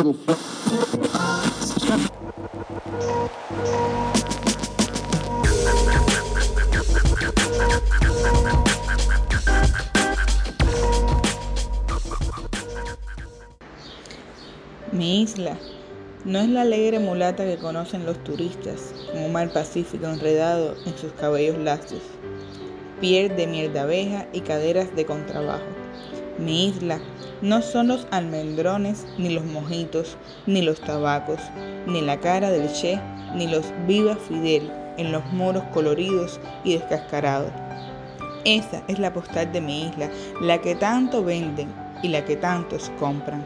Mi isla no es la alegre mulata que conocen los turistas, con un mar pacífico enredado en sus cabellos lacios, piel de miel de abeja y caderas de contrabajo. Mi isla no son los almendrones, ni los mojitos, ni los tabacos, ni la cara del Che, ni los Viva Fidel en los muros coloridos y descascarados. Esa es la postal de mi isla, la que tanto venden y la que tantos compran.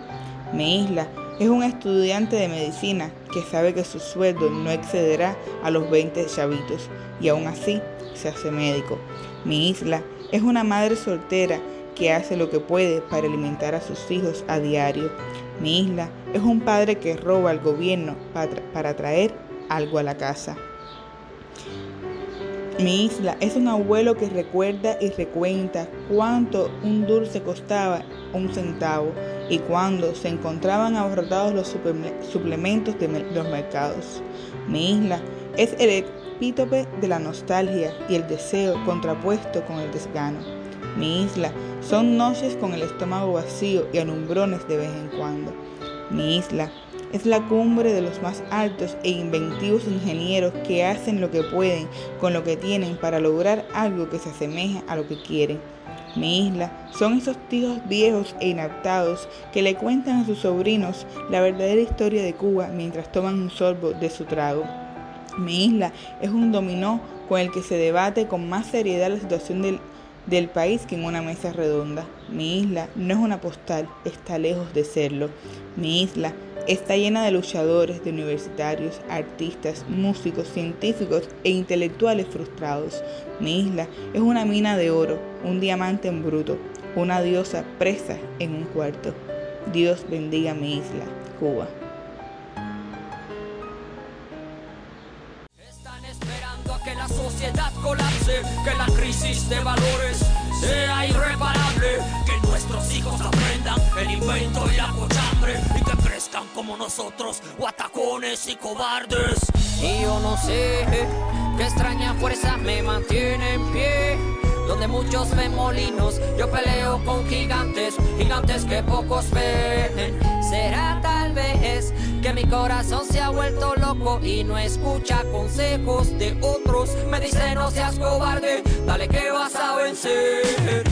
Mi isla es un estudiante de medicina que sabe que su sueldo no excederá a los 20 chavitos y aún así se hace médico. Mi isla es una madre soltera que hace lo que puede para alimentar a sus hijos a diario. Mi isla es un padre que roba al gobierno para, traer algo a la casa. Mi isla es un abuelo que recuerda y recuenta cuánto un dulce costaba un centavo y cuando se encontraban abarrotados los suplementos de los mercados. Mi isla es el epítope de la nostalgia y el deseo contrapuesto con el desgano. Mi isla son noches con el estómago vacío y alumbrones de vez en cuando. Mi isla es la cumbre de los más altos e inventivos ingenieros que hacen lo que pueden con lo que tienen para lograr algo que se asemeje a lo que quieren. Mi isla son esos tíos viejos e inaptados que le cuentan a sus sobrinos la verdadera historia de Cuba mientras toman un sorbo de su trago. Mi isla es un dominó con el que se debate con más seriedad la situación del, del país que en una mesa redonda. Mi isla no es una postal, está lejos de serlo. Mi isla Está llena de luchadores, de universitarios, artistas, músicos, científicos e intelectuales frustrados. Mi isla es una mina de oro, un diamante en bruto, una diosa presa en un cuarto. Dios bendiga mi isla, Cuba. Que la sociedad colapse, que la crisis de valores sea irreparable, que nuestros hijos aprendan el invento y la cochambre y que crezcan como nosotros, guatacones y cobardes. Y yo no sé qué extraña fuerza me mantiene en pie. Donde muchos ven molinos, yo peleo con gigantes, gigantes que pocos ven. Corazón se ha vuelto loco y no escucha consejos de otros. Me dice no seas cobarde, dale que vas a vencer.